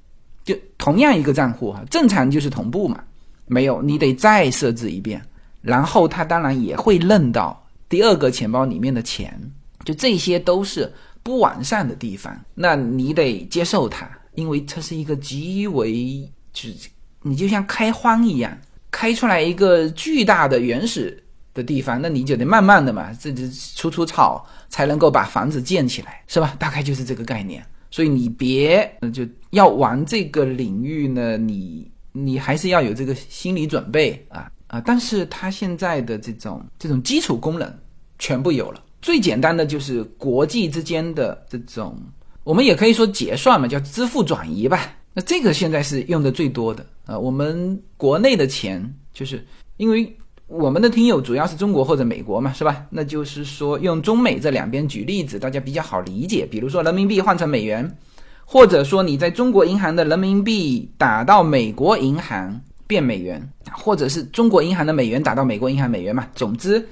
就同样一个账户哈，正常就是同步嘛，没有你得再设置一遍，然后它当然也会认到第二个钱包里面的钱，就这些都是不完善的地方，那你得接受它，因为这是一个极为就是。你就像开荒一样，开出来一个巨大的原始的地方，那你就得慢慢的嘛，这这除除草才能够把房子建起来，是吧？大概就是这个概念。所以你别就要玩这个领域呢，你你还是要有这个心理准备啊啊！但是它现在的这种这种基础功能全部有了，最简单的就是国际之间的这种，我们也可以说结算嘛，叫支付转移吧。那这个现在是用的最多的啊，我们国内的钱就是因为我们的听友主要是中国或者美国嘛，是吧？那就是说用中美这两边举例子，大家比较好理解。比如说人民币换成美元，或者说你在中国银行的人民币打到美国银行变美元，或者是中国银行的美元打到美国银行美元嘛。总之，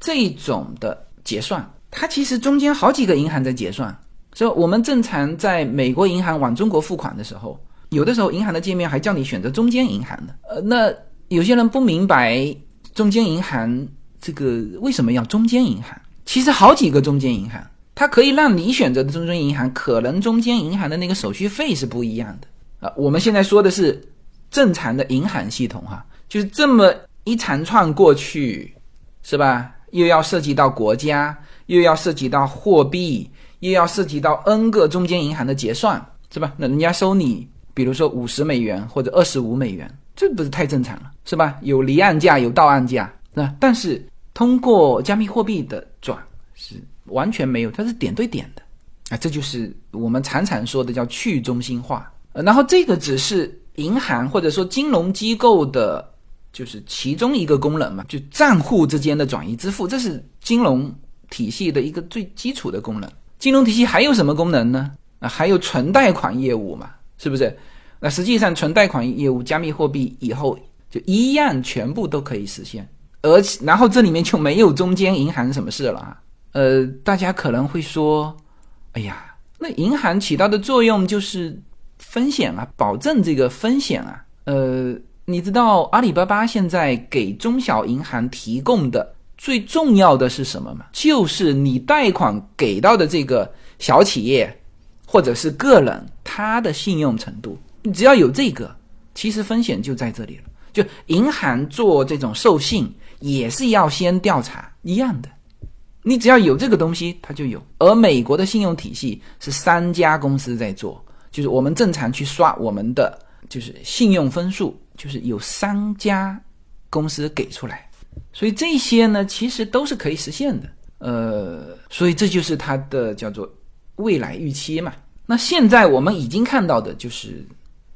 这种的结算，它其实中间好几个银行在结算。所以，我们正常在美国银行往中国付款的时候，有的时候银行的界面还叫你选择中间银行的。呃，那有些人不明白中间银行这个为什么要中间银行？其实好几个中间银行，它可以让你选择的中间银行，可能中间银行的那个手续费是不一样的。啊，我们现在说的是正常的银行系统哈，就是这么一长串过去，是吧？又要涉及到国家，又要涉及到货币。又要涉及到 N 个中间银行的结算，是吧？那人家收你，比如说五十美元或者二十五美元，这不是太正常了，是吧？有离岸价，有到岸价，那但是通过加密货币的转是完全没有，它是点对点的啊，这就是我们常常说的叫去中心化。呃，然后这个只是银行或者说金融机构的，就是其中一个功能嘛，就账户之间的转移支付，这是金融体系的一个最基础的功能。金融体系还有什么功能呢？啊，还有存贷款业务嘛，是不是？那实际上存贷款业务，加密货币以后就一样全部都可以实现，而且然后这里面就没有中间银行什么事了啊。呃，大家可能会说，哎呀，那银行起到的作用就是风险啊，保证这个风险啊。呃，你知道阿里巴巴现在给中小银行提供的？最重要的是什么吗？就是你贷款给到的这个小企业，或者是个人，他的信用程度。你只要有这个，其实风险就在这里了。就银行做这种授信，也是要先调查一样的。你只要有这个东西，它就有。而美国的信用体系是三家公司在做，就是我们正常去刷我们的就是信用分数，就是有三家公司给出来。所以这些呢，其实都是可以实现的，呃，所以这就是它的叫做未来预期嘛。那现在我们已经看到的就是，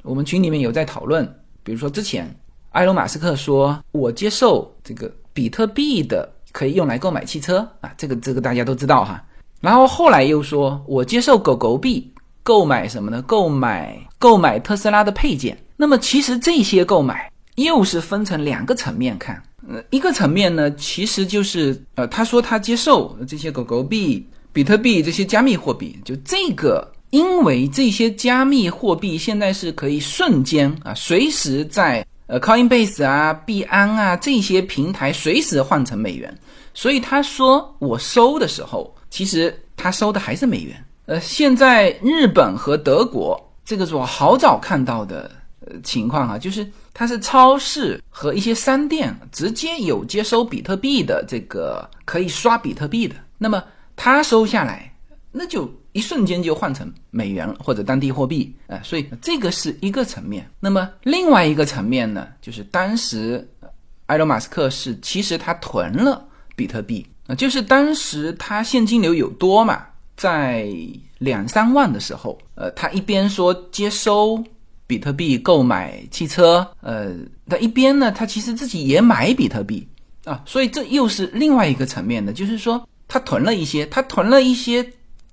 我们群里面有在讨论，比如说之前埃隆·马斯克说，我接受这个比特币的可以用来购买汽车啊，这个这个大家都知道哈。然后后来又说我接受狗狗币购买什么呢？购买购买特斯拉的配件。那么其实这些购买又是分成两个层面看。呃，一个层面呢，其实就是呃，他说他接受这些狗狗币、比特币这些加密货币，就这个，因为这些加密货币现在是可以瞬间啊，随时在呃 Coinbase 啊、币安啊这些平台随时换成美元，所以他说我收的时候，其实他收的还是美元。呃，现在日本和德国这个是我好早看到的呃情况啊，就是。它是超市和一些商店直接有接收比特币的这个可以刷比特币的，那么他收下来，那就一瞬间就换成美元或者当地货币啊，所以这个是一个层面。那么另外一个层面呢，就是当时埃隆·马斯克是其实他囤了比特币啊，就是当时他现金流有多嘛，在两三万的时候，呃，他一边说接收。比特币购买汽车，呃，那一边呢，他其实自己也买比特币啊，所以这又是另外一个层面的，就是说他囤了一些，他囤了一些，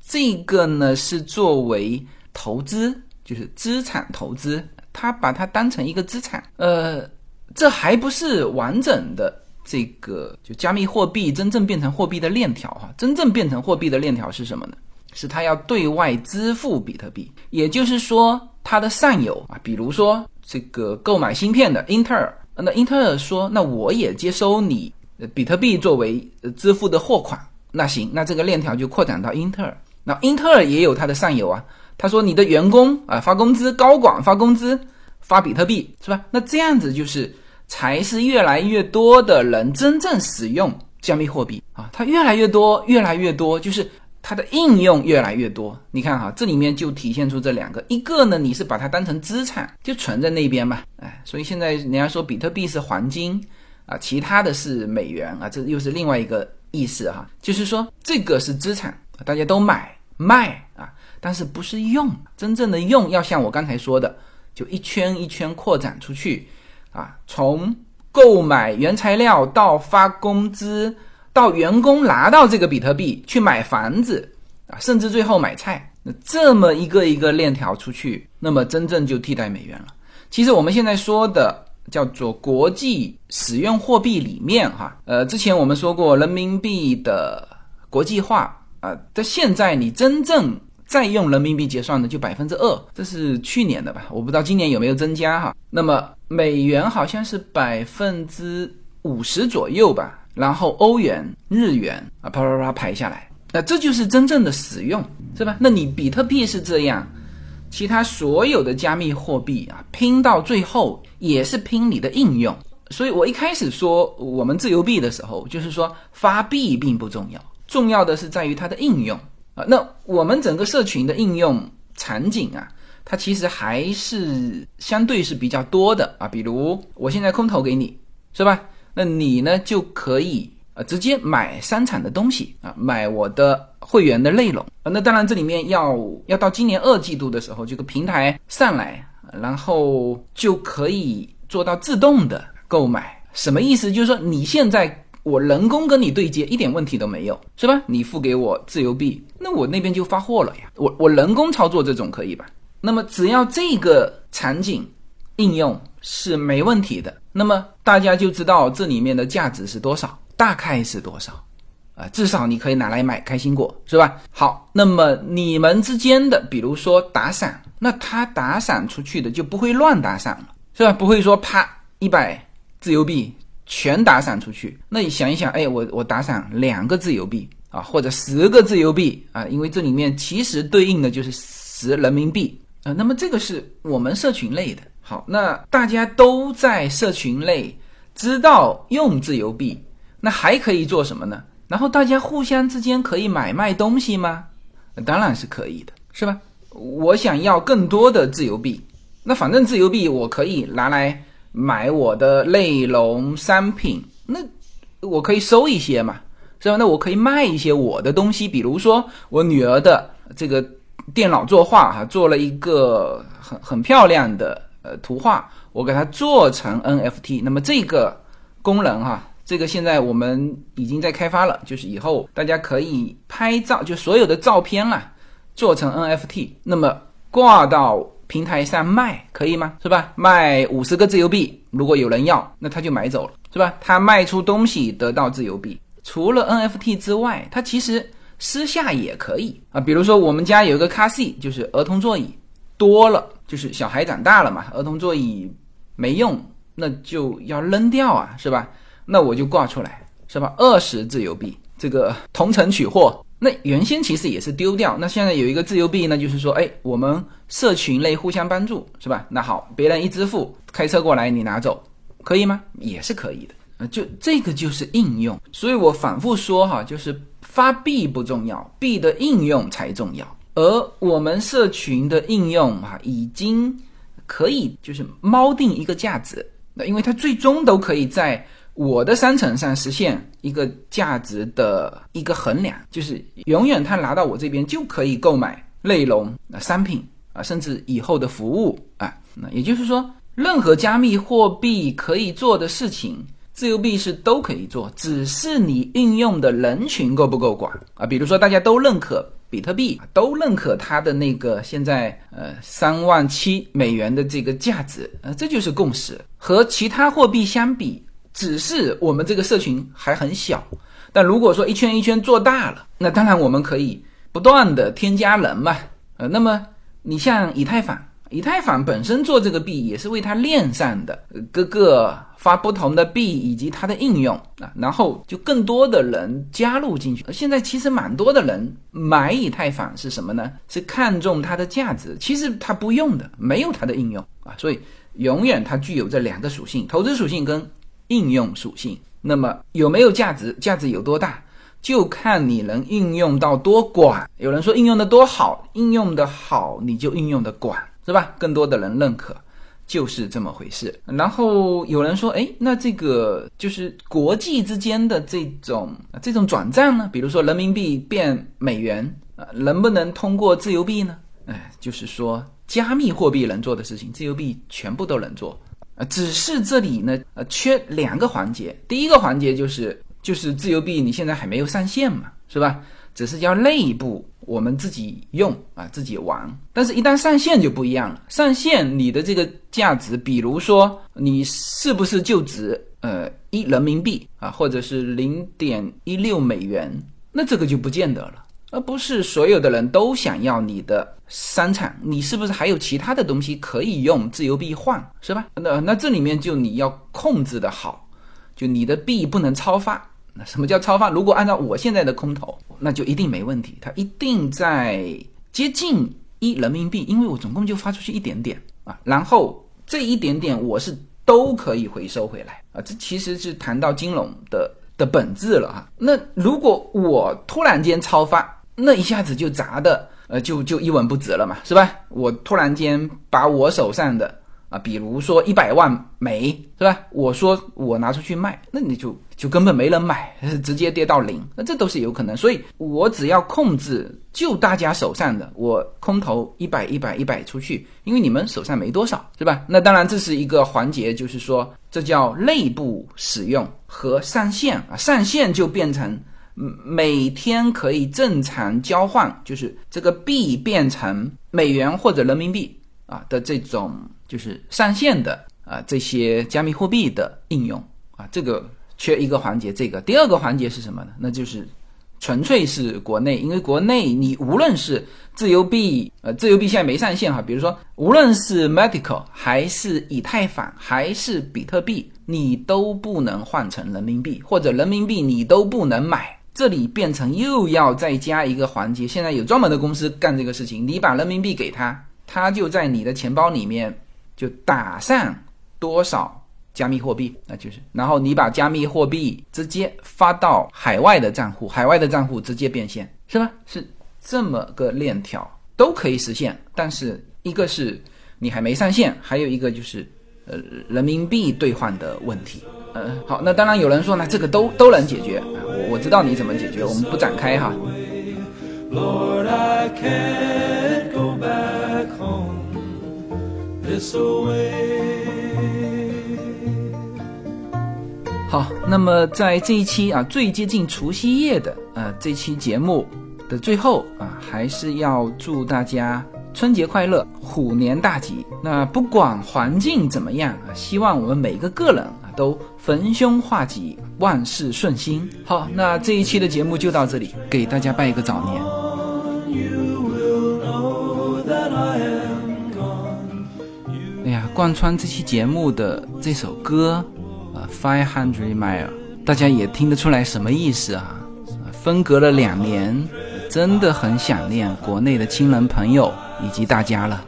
这个呢是作为投资，就是资产投资，他把它当成一个资产，呃，这还不是完整的这个就加密货币真正变成货币的链条哈。真正变成货币的链条是什么呢？是它要对外支付比特币，也就是说它的上游啊，比如说这个购买芯片的英特尔，那英特尔说，那我也接收你比特币作为支付的货款，那行，那这个链条就扩展到英特尔，那英特尔也有它的上游啊。他说：“你的员工啊，发工资，高管发工资，发比特币是吧？那这样子就是才是越来越多的人真正使用加密货币啊，它越来越多，越来越多，就是它的应用越来越多。你看哈，这里面就体现出这两个，一个呢，你是把它当成资产，就存在那边嘛，哎，所以现在人家说比特币是黄金啊，其他的是美元啊，这又是另外一个意思哈，就是说这个是资产，大家都买卖啊。”但是不是用真正的用，要像我刚才说的，就一圈一圈扩展出去啊，从购买原材料到发工资，到员工拿到这个比特币去买房子啊，甚至最后买菜，那这么一个一个链条出去，那么真正就替代美元了。其实我们现在说的叫做国际使用货币里面哈，呃，之前我们说过人民币的国际化啊，在现在你真正。再用人民币结算的就百分之二，这是去年的吧？我不知道今年有没有增加哈。那么美元好像是百分之五十左右吧，然后欧元、日元啊，啪啪啪排下来，那这就是真正的使用，是吧？那你比特币是这样，其他所有的加密货币啊，拼到最后也是拼你的应用。所以我一开始说我们自由币的时候，就是说发币并不重要，重要的是在于它的应用。啊，那我们整个社群的应用场景啊，它其实还是相对是比较多的啊。比如我现在空投给你，是吧？那你呢就可以啊直接买商场的东西啊，买我的会员的内容啊。那当然这里面要要到今年二季度的时候，这个平台上来，然后就可以做到自动的购买。什么意思？就是说你现在。我人工跟你对接一点问题都没有，是吧？你付给我自由币，那我那边就发货了呀。我我人工操作这种可以吧？那么只要这个场景应用是没问题的，那么大家就知道这里面的价值是多少，大概是多少啊？至少你可以拿来买开心果，是吧？好，那么你们之间的，比如说打赏，那他打赏出去的就不会乱打赏了，是吧？不会说啪一百自由币。全打赏出去，那你想一想，哎，我我打赏两个自由币啊，或者十个自由币啊，因为这里面其实对应的就是十人民币啊。那么这个是我们社群类的。好，那大家都在社群内知道用自由币，那还可以做什么呢？然后大家互相之间可以买卖东西吗？当然是可以的，是吧？我想要更多的自由币，那反正自由币我可以拿来。买我的内容商品，那我可以收一些嘛，是吧？那我可以卖一些我的东西，比如说我女儿的这个电脑作画哈，做了一个很很漂亮的呃图画，我给它做成 NFT。那么这个功能哈，这个现在我们已经在开发了，就是以后大家可以拍照，就所有的照片啊，做成 NFT，那么挂到。平台上卖可以吗？是吧？卖五十个自由币，如果有人要，那他就买走了，是吧？他卖出东西得到自由币。除了 NFT 之外，他其实私下也可以啊。比如说，我们家有一个 car seat，就是儿童座椅，多了就是小孩长大了嘛，儿童座椅没用，那就要扔掉啊，是吧？那我就挂出来，是吧？二十自由币，这个同城取货。那原先其实也是丢掉，那现在有一个自由币呢，就是说，哎，我们社群内互相帮助，是吧？那好，别人一支付，开车过来你拿走，可以吗？也是可以的，啊，就这个就是应用。所以我反复说哈，就是发币不重要，币的应用才重要。而我们社群的应用啊，已经可以就是锚定一个价值，那因为它最终都可以在。我的商城上实现一个价值的一个衡量，就是永远他拿到我这边就可以购买内容啊、商品啊，甚至以后的服务啊。那也就是说，任何加密货币可以做的事情，自由币是都可以做，只是你运用的人群够不够广啊。比如说，大家都认可。比特币都认可它的那个现在呃三万七美元的这个价值，呃，这就是共识。和其他货币相比，只是我们这个社群还很小。但如果说一圈一圈做大了，那当然我们可以不断的添加人嘛。呃，那么你像以太坊。以太坊本身做这个币也是为它链上的各个发不同的币以及它的应用啊，然后就更多的人加入进去。现在其实蛮多的人买以太坊是什么呢？是看中它的价值，其实它不用的，没有它的应用啊，所以永远它具有这两个属性：投资属性跟应用属性。那么有没有价值？价值有多大？就看你能应用到多广。有人说应用的多好，应用的好你就应用的广。是吧？更多的人认可，就是这么回事。然后有人说，哎，那这个就是国际之间的这种这种转账呢？比如说人民币变美元啊，能不能通过自由币呢？哎，就是说加密货币能做的事情，自由币全部都能做啊。只是这里呢，呃，缺两个环节。第一个环节就是就是自由币你现在还没有上线嘛，是吧？只是叫内部。我们自己用啊，自己玩，但是一旦上线就不一样了。上线你的这个价值，比如说你是不是就值呃一人民币啊，或者是零点一六美元，那这个就不见得了，而不是所有的人都想要你的商场，你是不是还有其他的东西可以用自由币换，是吧？那那这里面就你要控制的好，就你的币不能超发。那什么叫超发？如果按照我现在的空头，那就一定没问题。它一定在接近一人民币，因为我总共就发出去一点点啊，然后这一点点我是都可以回收回来啊。这其实是谈到金融的的本质了啊。那如果我突然间超发，那一下子就砸的呃就就一文不值了嘛，是吧？我突然间把我手上的。啊，比如说一百万枚是吧？我说我拿出去卖，那你就就根本没人买，直接跌到零，那这都是有可能。所以我只要控制就大家手上的，我空投一百一百一百出去，因为你们手上没多少，是吧？那当然这是一个环节，就是说这叫内部使用和上线啊，上线就变成每天可以正常交换，就是这个币变成美元或者人民币啊的这种。就是上线的啊，这些加密货币的应用啊，这个缺一个环节。这个第二个环节是什么呢？那就是纯粹是国内，因为国内你无论是自由币，呃，自由币现在没上线哈。比如说，无论是 Medical 还是以太坊还是比特币，你都不能换成人民币，或者人民币你都不能买。这里变成又要再加一个环节。现在有专门的公司干这个事情，你把人民币给他，他就在你的钱包里面。就打上多少加密货币，那就是，然后你把加密货币直接发到海外的账户，海外的账户直接变现，是吧？是这么个链条都可以实现，但是一个是你还没上线，还有一个就是呃人民币兑换的问题。呃，好，那当然有人说呢，这个都都能解决，我我知道你怎么解决，我们不展开哈。好，那么在这一期啊最接近除夕夜的呃这期节目的最后啊，还是要祝大家春节快乐，虎年大吉。那不管环境怎么样啊，希望我们每个个人啊都逢凶化吉，万事顺心。好，那这一期的节目就到这里，给大家拜一个早年。贯穿这期节目的这首歌，啊，Five Hundred Mile，大家也听得出来什么意思啊？分隔了两年，真的很想念国内的亲人朋友以及大家了。